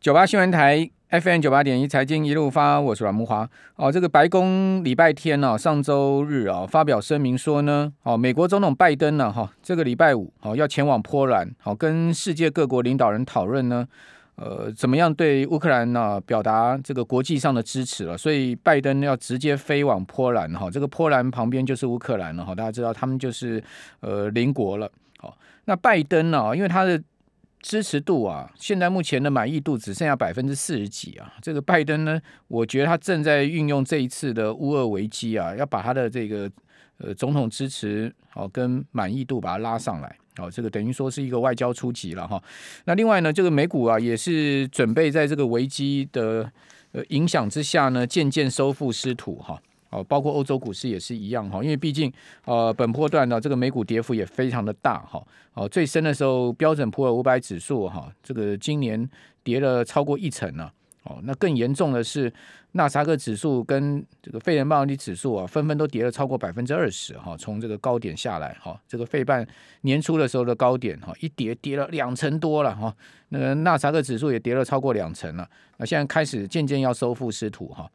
九八新闻台 FM 九八点一财经一路发，我是阮慕华。哦，这个白宫礼拜天呢、啊，上周日啊，发表声明说呢，哦，美国总统拜登呢，哈，这个礼拜五哦要前往波兰，好跟世界各国领导人讨论呢，呃，怎么样对乌克兰呢表达这个国际上的支持了。所以拜登要直接飞往波兰，哈，这个波兰旁边就是乌克兰了，哈，大家知道他们就是呃邻国了。好，那拜登呢，因为他的支持度啊，现在目前的满意度只剩下百分之四十几啊。这个拜登呢，我觉得他正在运用这一次的乌俄危机啊，要把他的这个呃总统支持哦跟满意度把它拉上来哦。这个等于说是一个外交出击了哈。那另外呢，这个美股啊也是准备在这个危机的呃影响之下呢，渐渐收复失土哈。哦，包括欧洲股市也是一样哈，因为毕竟呃本波段呢，这个美股跌幅也非常的大哈。哦，最深的时候标准普尔五百指数哈，这个今年跌了超过一成呢。哦，那更严重的是纳斯达克指数跟这个费城半导体指数啊，纷纷都跌了超过百分之二十哈。从这个高点下来哈，这个费半年初的时候的高点哈，一跌跌了两成多了哈。那个纳斯克指数也跌了超过两成了。那现在开始渐渐要收复失土哈。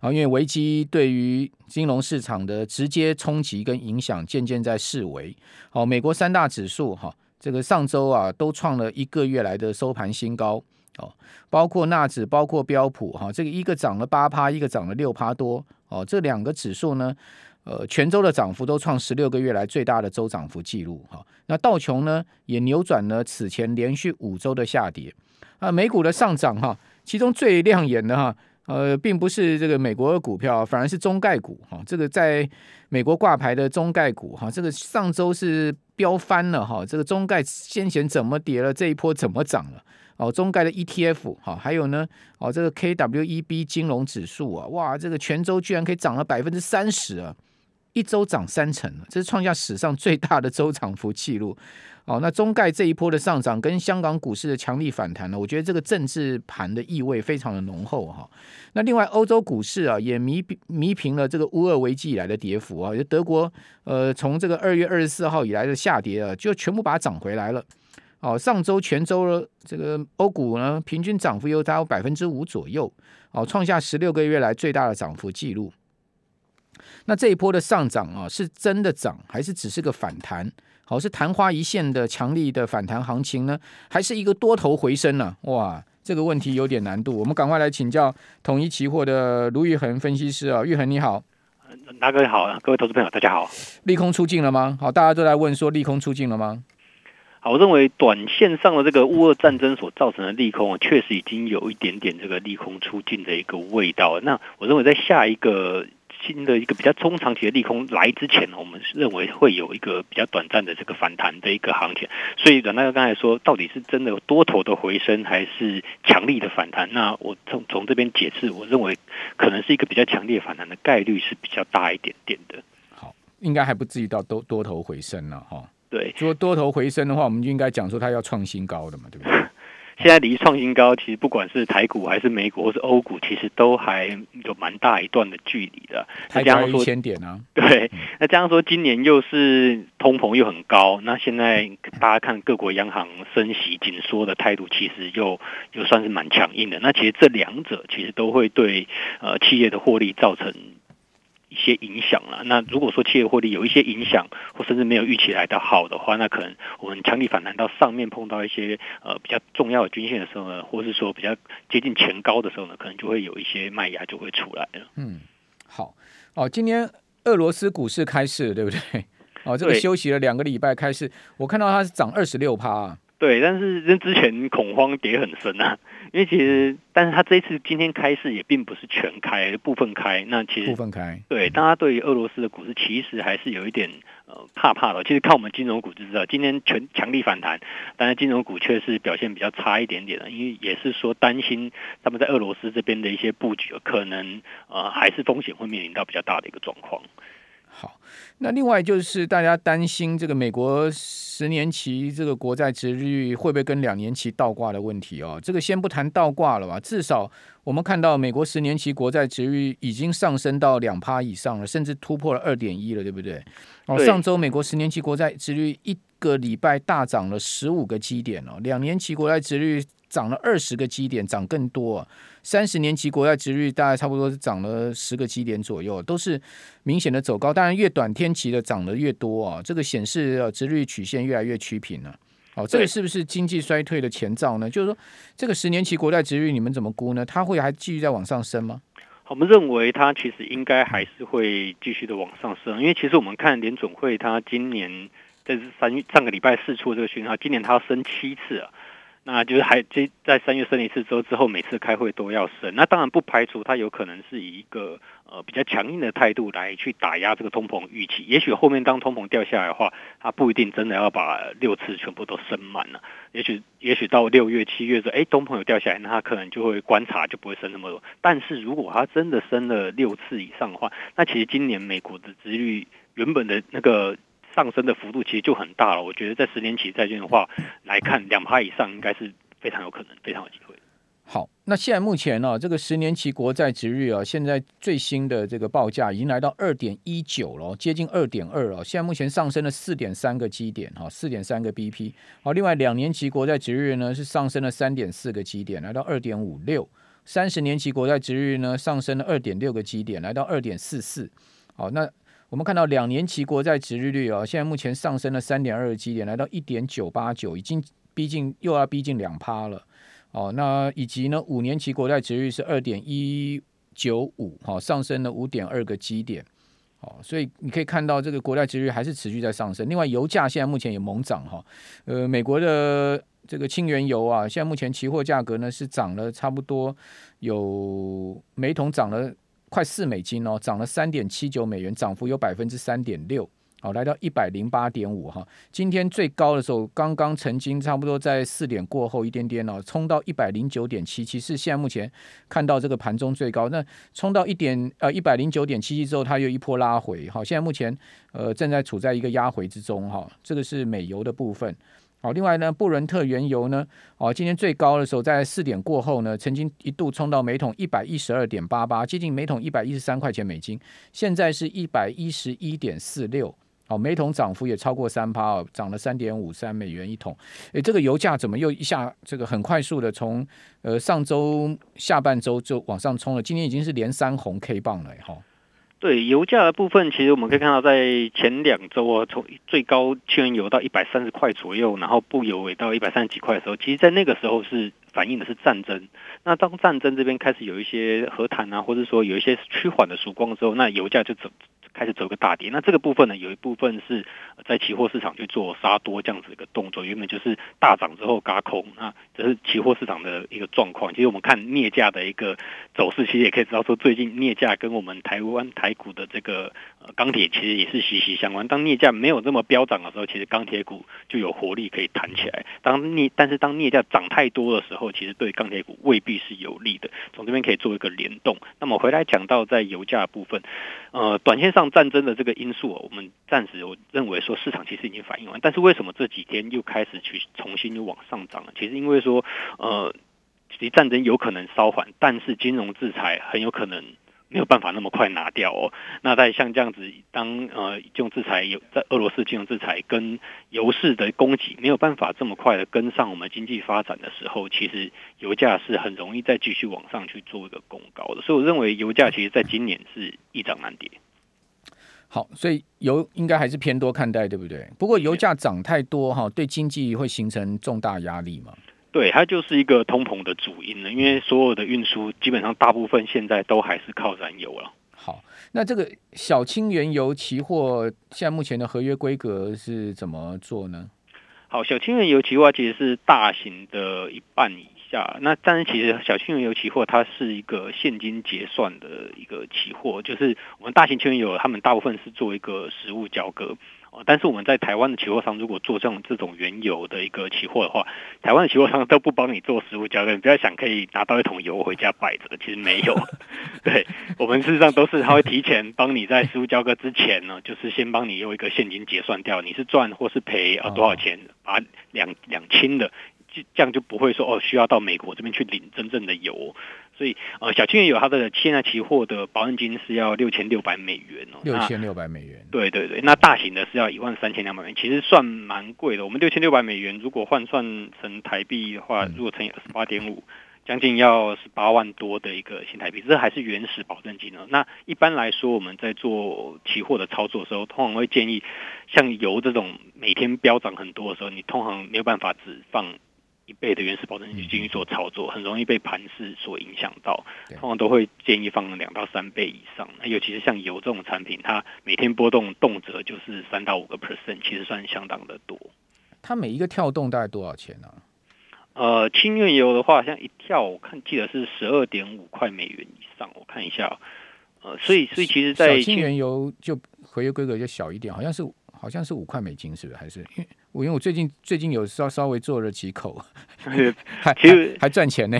啊，因为危机对于金融市场的直接冲击跟影响渐渐在式微。好，美国三大指数哈，这个上周啊都创了一个月来的收盘新高。哦，包括纳指，包括标普哈，这个一个涨了八趴，一个涨了六趴多。哦，这两个指数呢，呃，全周的涨幅都创十六个月来最大的周涨幅记录。哈，那道琼呢也扭转了此前连续五周的下跌。啊，美股的上涨哈，其中最亮眼的哈。呃，并不是这个美国的股票，反而是中概股哈。这个在美国挂牌的中概股哈，这个上周是飙翻了哈。这个中概先前怎么跌了，这一波怎么涨了？哦，中概的 ETF 哈，还有呢，哦，这个 KWEB 金融指数啊，哇，这个全周居然可以涨了百分之三十啊，一周涨三成，这是创下史上最大的周涨幅记录。哦，那中概这一波的上涨跟香港股市的强力反弹呢，我觉得这个政治盘的意味非常的浓厚哈。那另外欧洲股市啊也弥弥平了这个乌俄危机以来的跌幅啊，就德国呃从这个二月二十四号以来的下跌啊，就全部把它涨回来了。哦，上周全周这个欧股呢平均涨幅又达到百分之五左右，哦，创下十六个月来最大的涨幅记录。那这一波的上涨啊，是真的涨还是只是个反弹？好，是昙花一现的强力的反弹行情呢，还是一个多头回升呢？哇，这个问题有点难度。我们赶快来请教统一期货的卢玉恒分析师啊，玉恒你好，大哥好，各位投资朋友大家好。利空出尽了吗？好，大家都在问说利空出尽了吗？好，我认为短线上的这个乌俄战争所造成的利空啊，确实已经有一点点这个利空出尽的一个味道。那我认为在下一个。新的一个比较中长期的利空来之前，我们认为会有一个比较短暂的这个反弹的一个行情。所以阮大哥刚才说，到底是真的有多头的回升，还是强力的反弹？那我从从这边解释，我认为可能是一个比较强烈反弹的概率是比较大一点点的。好，应该还不至于到多多头回升了哈。对，如果多头回升的话，我们就应该讲说它要创新高的嘛，对不对？现在离创新高，其实不管是台股还是美股或是欧股，其实都还有蛮大一段的距离的。才加一千点啊！对，那这样说，今年又是通膨又很高，那现在大家看各国央行升息紧缩的态度，其实又又算是蛮强硬的。那其实这两者其实都会对呃企业的获利造成。一些影响了。那如果说企业获利有一些影响，或甚至没有预期来的好的话，那可能我们强力反弹到上面碰到一些呃比较重要的均线的时候呢，或是说比较接近前高的时候呢，可能就会有一些卖压就会出来了。嗯，好哦，今天俄罗斯股市开市对不对？哦，这个休息了两个礼拜开市，我看到它是涨二十六趴啊。对，但是跟之前恐慌跌很深啊，因为其实，但是他这一次今天开市也并不是全开，部分开，那其实部分开，对，大家对于俄罗斯的股市其实还是有一点呃怕怕的。其实看我们金融股就知道，今天全强力反弹，但是金融股却是表现比较差一点点的，因为也是说担心他们在俄罗斯这边的一些布局，可能呃还是风险会面临到比较大的一个状况。好，那另外就是大家担心这个美国十年期这个国债值率会不会跟两年期倒挂的问题哦？这个先不谈倒挂了吧，至少我们看到美国十年期国债值率已经上升到两趴以上了，甚至突破了二点一了，对不对？哦，上周美国十年期国债值率一个礼拜大涨了十五个基点哦，两年期国债值率涨了二十个基点，涨更多。三十年期国债值率大概差不多是涨了十个基点左右，都是明显的走高。当然，越短天期的涨得越多啊，这个显示呃值率曲线越来越趋平了。哦，这个是不是经济衰退的前兆呢？就是说，这个十年期国债值率你们怎么估呢？它会还继续在往上升吗？我们认为它其实应该还是会继续的往上升，因为其实我们看联总会，它今年这是三月上个礼拜四出这个讯号，今年它要升七次啊。那就是还这在三月升一次之后，之后每次开会都要升。那当然不排除它有可能是以一个呃比较强硬的态度来去打压这个通膨预期。也许后面当通膨掉下来的话，它不一定真的要把六次全部都升满了。也许也许到六月七月的时候，哎，通膨有掉下来，那它可能就会观察，就不会升那么多。但是如果它真的升了六次以上的话，那其实今年美国的殖率原本的那个。上升的幅度其实就很大了，我觉得在十年期债券的话来看，两趴以上应该是非常有可能，非常有机会。好，那现在目前呢、啊，这个十年期国债殖率啊，现在最新的这个报价已经来到二点一九了，接近二点二了。现在目前上升了四点三个基点，哈，四点三个 BP。好，另外两年期国债殖率呢是上升了三点四个基点，来到二点五六。三十年期国债殖率呢上升了二点六个基点，来到二点四四。好，那。我们看到两年期国债殖利率啊，现在目前上升了三点二个基点，来到一点九八九，已经逼近又要逼近两趴了。哦，那以及呢，五年期国债殖利率是二点一九五，哈，上升了五点二个基点。哦，所以你可以看到这个国债殖利率还是持续在上升。另外，油价现在目前也猛涨哈。呃，美国的这个轻原油啊，现在目前期货价格呢是涨了差不多有每桶涨了。快四美金哦，涨了三点七九美元，涨幅有百分之三点六，好，来到一百零八点五哈。今天最高的时候，刚刚曾经差不多在四点过后一点点哦，冲到一百零九点七七，是现在目前看到这个盘中最高。那冲到一点呃一百零九点七七之后，它又一波拉回，好，现在目前呃正在处在一个压回之中哈。这个是美油的部分。好，另外呢，布伦特原油呢，哦，今天最高的时候在四点过后呢，曾经一度冲到每桶一百一十二点八八，接近每桶一百一十三块钱美金，现在是一百一十一点四六，哦，每桶涨幅也超过三趴哦，涨了三点五三美元一桶。诶，这个油价怎么又一下这个很快速的从呃上周下半周就往上冲了？今天已经是连三红 K 棒了，哈。对油价的部分，其实我们可以看到，在前两周啊，从最高汽油到一百三十块左右，然后不油也到一百三十几块的时候，其实，在那个时候是反映的是战争。那当战争这边开始有一些和谈啊，或者说有一些趋缓的曙光之后，那油价就走。开始走个大跌，那这个部分呢，有一部分是在期货市场去做杀多这样子一个动作，原本就是大涨之后轧空，那这是期货市场的一个状况。其实我们看镍价的一个走势，其实也可以知道说，最近镍价跟我们台湾台股的这个钢铁其实也是息息相关。当镍价没有这么飙涨的时候，其实钢铁股就有活力可以弹起来。当镍但是当镍价涨太多的时候，其实对钢铁股未必是有利的。从这边可以做一个联动。那么回来讲到在油价部分，呃，短线上。战争的这个因素，我们暂时我认为说市场其实已经反映完，但是为什么这几天又开始去重新又往上涨了？其实因为说，呃，其实战争有可能稍缓，但是金融制裁很有可能没有办法那么快拿掉哦。那在像这样子，当呃金融制裁有在俄罗斯金融制裁跟油市的供给没有办法这么快的跟上我们经济发展的时候，其实油价是很容易再继续往上去做一个攻高的。所以我认为油价其实在今年是易涨难跌。好，所以油应该还是偏多看待，对不对？不过油价涨太多哈，对经济会形成重大压力吗？对，它就是一个通膨的主因了，因为所有的运输基本上大部分现在都还是靠燃油了。好，那这个小轻原油期货现在目前的合约规格是怎么做呢？好，小轻原油期货其实是大型的一半以下，那但是其实小轻原油期货它是一个现金结算的一个期货，就是我们大型轻原油他们大部分是做一个实物交割。但是我们在台湾的期货商，如果做这种这种原油的一个期货的话，台湾的期货商都不帮你做实物交割，你不要想可以拿到一桶油回家摆着，其实没有。对，我们事实上都是他会提前帮你在实物交割之前呢，就是先帮你用一个现金结算掉，你是赚或是赔啊多少钱，把两两清的，这样就不会说哦需要到美国这边去领真正的油。所以呃，小青也有它的现在期货的保证金是要六千六百美元哦，六千六百美元。对对对，那大型的是要一万三千两百美元，其实算蛮贵的。我们六千六百美元如果换算成台币的话，如果乘以二十八点五。将近要十八万多的一个新台币，这还是原始保证金呢。那一般来说，我们在做期货的操作的时候，通常会建议，像油这种每天飙涨很多的时候，你通常没有办法只放一倍的原始保证金进去做操作，很容易被盘势所影响到。通常都会建议放两到三倍以上。那尤其是像油这种产品，它每天波动动辄就是三到五个 percent，其实算相当的多。它每一个跳动大概多少钱呢、啊？呃，轻原油的话，像一跳，我看记得是十二点五块美元以上。我看一下，呃，所以所以其实，在轻原油就合约规格就小一点，好像是好像是五块美金，是不是？还是因为我因为我最近最近有稍稍微做了几口，还其实还赚钱呢。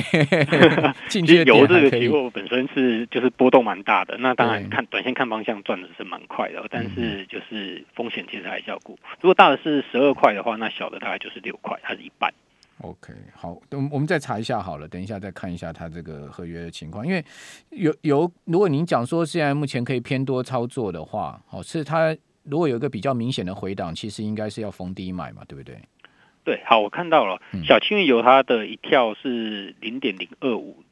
其实油这个期货本身是就是波动蛮大的，那当然看短线看方向赚的是蛮快的，但是就是风险其实还是要顾。如果大的是十二块的话，那小的大概就是六块，它是一半。OK，好，等我们再查一下好了，等一下再看一下它这个合约的情况。因为有有，如果您讲说现在目前可以偏多操作的话，哦，是它如果有一个比较明显的回档，其实应该是要逢低买嘛，对不对？对，好，我看到了，小轻原油它的一跳是零点零二五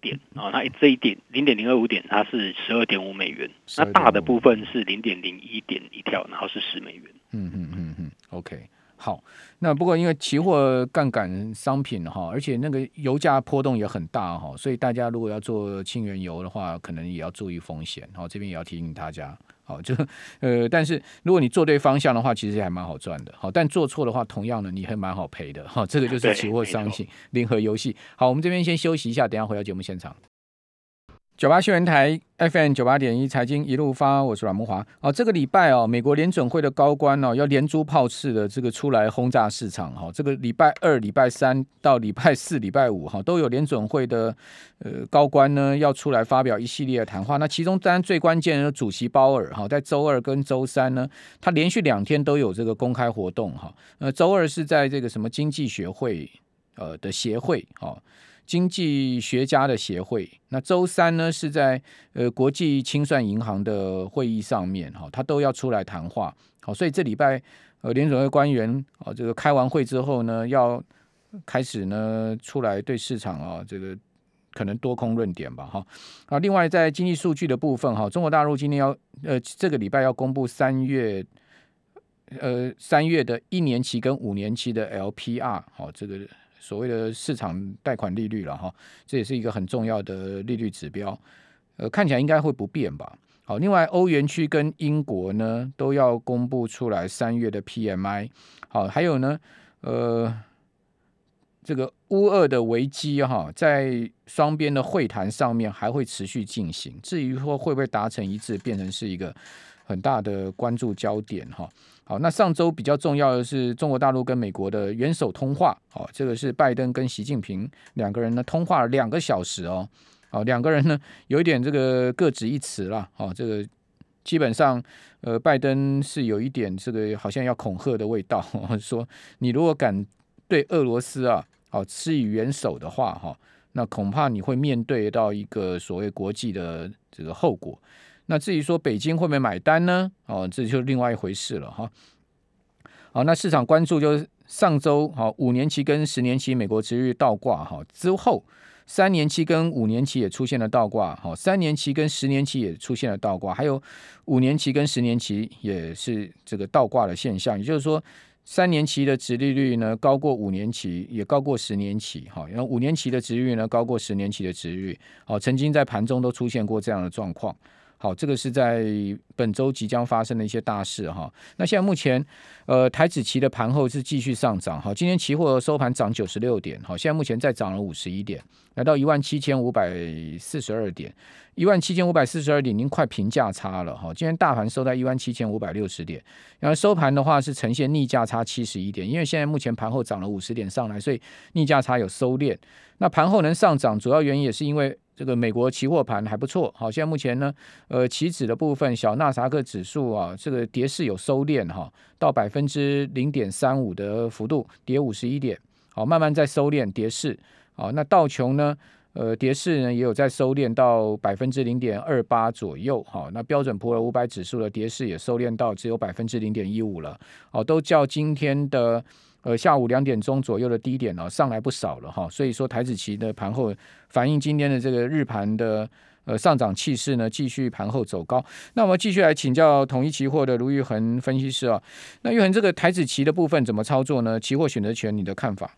点啊，那、这一点零点零二五点它是十二点五美元，那大的部分是零点零一点一跳，然后是十美元。嗯嗯嗯嗯，OK。好，那不过因为期货杠杆商品哈，而且那个油价波动也很大哈，所以大家如果要做清原油的话，可能也要注意风险。好，这边也要提醒大家，好，就呃，但是如果你做对方向的话，其实还蛮好赚的。好，但做错的话，同样的你还蛮好赔的。好，这个就是期货商品零和游戏。好，我们这边先休息一下，等一下回到节目现场。九八新闻台 FM 九八点一财经一路发，我是阮慕华。哦，这个礼拜哦，美国联准会的高官哦，要连珠炮似的这个出来轰炸市场哈。这个礼拜二、礼拜三到礼拜四、礼拜五哈，都有联准会的呃高官呢要出来发表一系列的谈话。那其中当然最关键的主席鲍尔哈，在周二跟周三呢，他连续两天都有这个公开活动哈。呃，周二是在这个什么经济学会呃的协会哈。经济学家的协会，那周三呢是在呃国际清算银行的会议上面哈，他都要出来谈话，好，所以这礼拜呃联准会官员啊这个开完会之后呢，要开始呢出来对市场啊这个可能多空论点吧哈啊，另外在经济数据的部分哈，中国大陆今天要呃这个礼拜要公布三月呃三月的一年期跟五年期的 LPR 好这个。所谓的市场贷款利率了哈，这也是一个很重要的利率指标，呃，看起来应该会不变吧。好，另外欧元区跟英国呢都要公布出来三月的 PMI。好，还有呢，呃，这个乌俄的危机哈，在双边的会谈上面还会持续进行。至于说会不会达成一致，变成是一个很大的关注焦点哈。好，那上周比较重要的是中国大陆跟美国的元首通话，好，这个是拜登跟习近平两个人呢通话了两个小时哦，好，两个人呢有一点这个各执一词了，好，这个基本上呃拜登是有一点这个好像要恐吓的味道，说你如果敢对俄罗斯啊好施以援手的话哈，那恐怕你会面对到一个所谓国际的这个后果。那至于说北京会不会买单呢？哦，这就另外一回事了哈。好，那市场关注就是上周好五年期跟十年期美国殖利率倒挂哈之后，三年期跟五年期也出现了倒挂，好，三年期跟十年期也出现了倒挂，还有五年期跟十年期也是这个倒挂的现象，也就是说三年期的殖利率呢高过五年期，也高过十年期，哈，然后五年期的殖利率呢高过十年期的殖利率，好，曾经在盘中都出现过这样的状况。好，这个是在本周即将发生的一些大事哈。那现在目前，呃，台指期的盘后是继续上涨哈。今天期货收盘涨九十六点，好，现在目前再涨了五十一点，来到一万七千五百四十二点，一万七千五百四十二点已经快平价差了哈。今天大盘收在一万七千五百六十点，然后收盘的话是呈现逆价差七十一点，因为现在目前盘后涨了五十点上来，所以逆价差有收敛。那盘后能上涨，主要原因也是因为。这个美国期货盘还不错，好，现在目前呢，呃，期指的部分，小纳萨克指数啊，这个跌势有收敛哈，到百分之零点三五的幅度，跌五十一点，好，慢慢在收敛跌势，好，那道琼呢，呃，跌势呢也有在收敛到百分之零点二八左右，好，那标准普尔五百指数的跌势也收敛到只有百分之零点一五了，好，都较今天的呃下午两点钟左右的低点呢上来不少了哈，所以说台子期的盘后反映今天的这个日盘的呃上涨气势呢，继续盘后走高。那我们继续来请教统一期货的卢玉恒分析师啊，那玉恒这个台子期的部分怎么操作呢？期货选择权你的看法？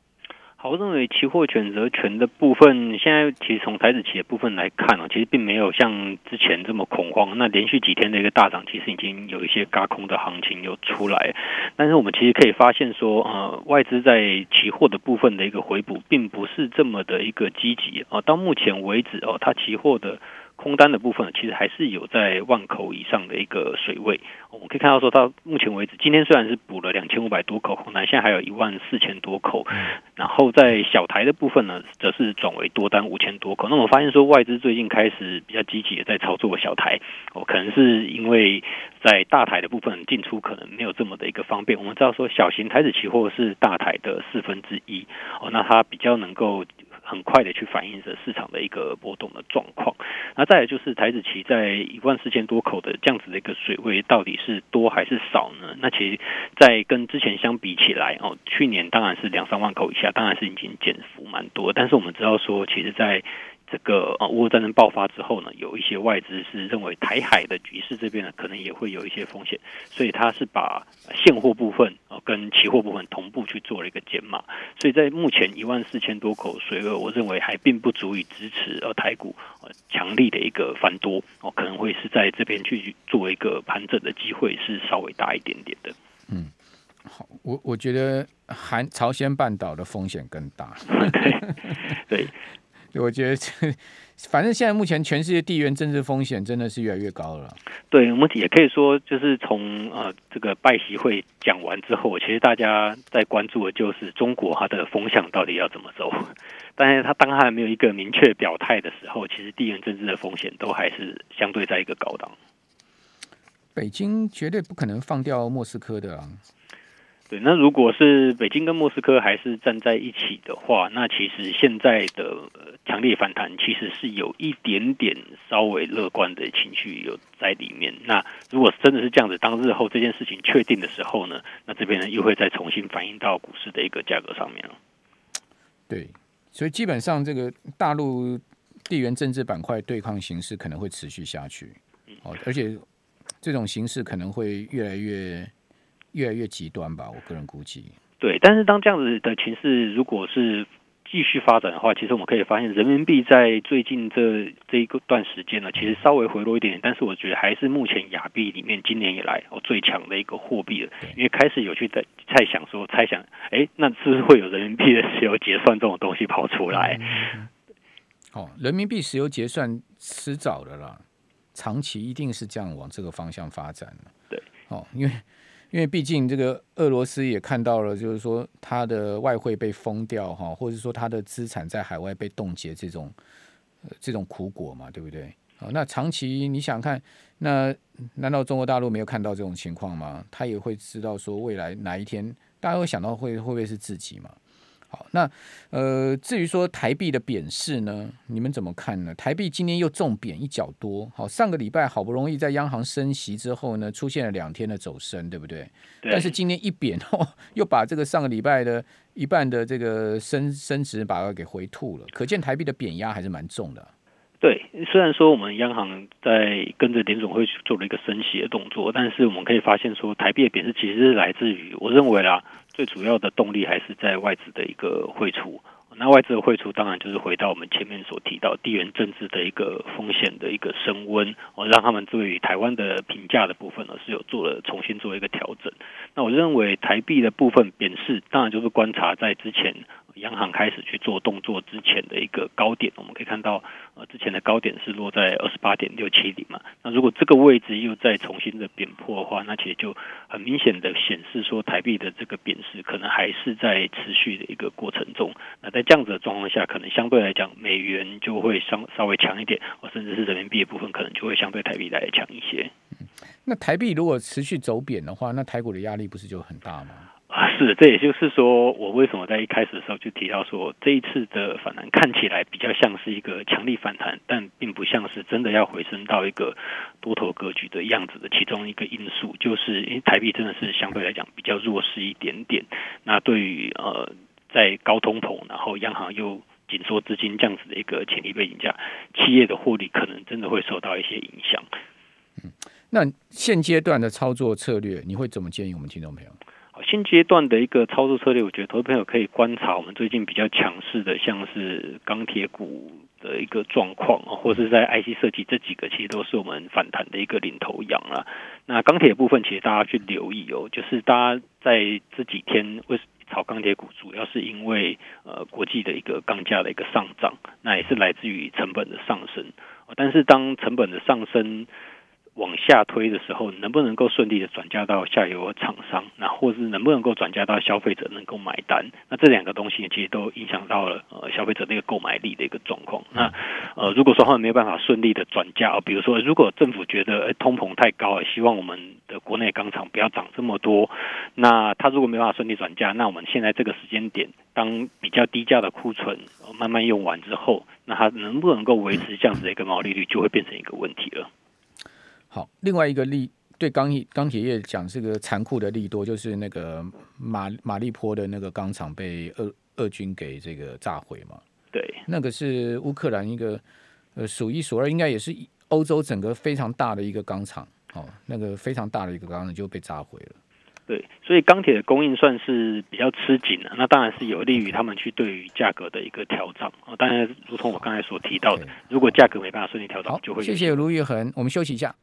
好，我认为期货选择权的部分，现在其实从台指期的部分来看哦，其实并没有像之前这么恐慌。那连续几天的一个大涨，其实已经有一些轧空的行情又出来。但是我们其实可以发现说，呃，外资在期货的部分的一个回补，并不是这么的一个积极哦。到目前为止哦，它期货的。空单的部分其实还是有在万口以上的一个水位，我们可以看到说到目前为止，今天虽然是补了两千五百多口空单，现在还有一万四千多口，然后在小台的部分呢，则是转为多单五千多口。那我发现说外资最近开始比较积极的在操作小台，哦，可能是因为在大台的部分进出可能没有这么的一个方便。我们知道说小型台子期货是大台的四分之一，哦，那它比较能够。很快的去反映着市场的一个波动的状况，那再有就是台子期在一万四千多口的这样子的一个水位到底是多还是少呢？那其实，在跟之前相比起来哦，去年当然是两三万口以下，当然是已经减幅蛮多，但是我们知道说，其实，在这个啊，俄乌战争爆发之后呢，有一些外资是认为台海的局势这边呢，可能也会有一些风险，所以他是把现货部分啊跟期货部分同步去做了一个减码，所以在目前一万四千多口水位，我认为还并不足以支持呃台股呃强力的一个翻多哦，可能会是在这边去做一个盘整的机会是稍微大一点点的。嗯，好，我我觉得韩朝鲜半岛的风险更大。对。对我觉得这，反正现在目前全世界地缘政治风险真的是越来越高了。对，我们也可以说，就是从呃这个拜习会讲完之后，其实大家在关注的就是中国它的风向到底要怎么走。但是它当它还没有一个明确表态的时候，其实地缘政治的风险都还是相对在一个高档。北京绝对不可能放掉莫斯科的啊。对，那如果是北京跟莫斯科还是站在一起的话，那其实现在的强烈反弹其实是有一点点稍微乐观的情绪有在里面。那如果真的是这样子，当日后这件事情确定的时候呢，那这边呢又会再重新反映到股市的一个价格上面了。对，所以基本上这个大陆地缘政治板块对抗形势可能会持续下去，哦，而且这种形势可能会越来越。越来越极端吧，我个人估计。对，但是当这样子的情势如果是继续发展的话，其实我们可以发现，人民币在最近这这一个段时间呢，其实稍微回落一点点，但是我觉得还是目前亚币里面今年以来哦最强的一个货币了。因为开始有去在猜想说，猜想，哎，那是不是会有人民币的石油结算这种东西跑出来？哦，人民币石油结算迟早的啦，长期一定是这样往这个方向发展。对，哦，因为。因为毕竟这个俄罗斯也看到了，就是说它的外汇被封掉哈，或者说它的资产在海外被冻结这种呃这种苦果嘛，对不对？好，那长期你想看，那难道中国大陆没有看到这种情况吗？他也会知道说未来哪一天，大家会想到会会不会是自己嘛？好，那呃，至于说台币的贬势呢，你们怎么看呢？台币今天又重贬一角多，好，上个礼拜好不容易在央行升息之后呢，出现了两天的走升，对不对？对。但是今天一贬哦，又把这个上个礼拜的一半的这个升升值把它给回吐了，可见台币的贬压还是蛮重的。对，虽然说我们央行在跟着联总会做了一个升息的动作，但是我们可以发现说，台币的贬值其实是来自于，我认为啦，最主要的动力还是在外资的一个汇出。那外资的汇出，当然就是回到我们前面所提到地缘政治的一个风险的一个升温，我，让他们对于台湾的评价的部分呢，是有做了重新做一个调整。那我认为台币的部分贬势，当然就是观察在之前。央行开始去做动作之前的一个高点，我们可以看到，呃，之前的高点是落在二十八点六七零嘛。那如果这个位置又再重新的贬破的话，那其实就很明显的显示说，台币的这个贬势可能还是在持续的一个过程中。那在这样子的状况下，可能相对来讲，美元就会稍稍微强一点，甚至是人民币的部分可能就会相对台币来强一些。那台币如果持续走贬的话，那台股的压力不是就很大吗？啊，是，这也就是说，我为什么在一开始的时候就提到说，这一次的反弹看起来比较像是一个强力反弹，但并不像是真的要回升到一个多头格局的样子的。其中一个因素就是，因为台币真的是相对来讲比较弱势一点点。那对于呃，在高通膨，然后央行又紧缩资金这样子的一个潜力背景下，企业的获利可能真的会受到一些影响。嗯，那现阶段的操作策略，你会怎么建议我们听众朋友？新阶段的一个操作策略，我觉得投资朋友可以观察我们最近比较强势的，像是钢铁股的一个状况，或是在 IC 设计这几个，其实都是我们反弹的一个领头羊啊。那钢铁部分，其实大家去留意哦，就是大家在这几天为炒钢铁股，主要是因为呃国际的一个钢价的一个上涨，那也是来自于成本的上升。但是当成本的上升，往下推的时候，能不能够顺利的转嫁到下游厂商，那或是能不能够转嫁到消费者能够买单？那这两个东西其实都影响到了呃消费者那个购买力的一个状况。那呃如果说他们没有办法顺利的转嫁，哦，比如说如果政府觉得通膨太高了，希望我们的国内钢厂不要涨这么多，那他如果没办法顺利转嫁，那我们现在这个时间点，当比较低价的库存慢慢用完之后，那它能不能够维持这样子的一个毛利率，就会变成一个问题了。好，另外一个利对钢业钢铁业讲这个残酷的利多，就是那个马马利坡的那个钢厂被俄俄军给这个炸毁嘛。对，那个是乌克兰一个呃数一数二，应该也是欧洲整个非常大的一个钢厂哦，那个非常大的一个钢厂就被炸毁了。对，所以钢铁的供应算是比较吃紧的，那当然是有利于他们去对于价格的一个调整啊。当然，如同我刚才所提到的，如果价格没办法顺利调整，就会。谢谢卢玉恒，我们休息一下。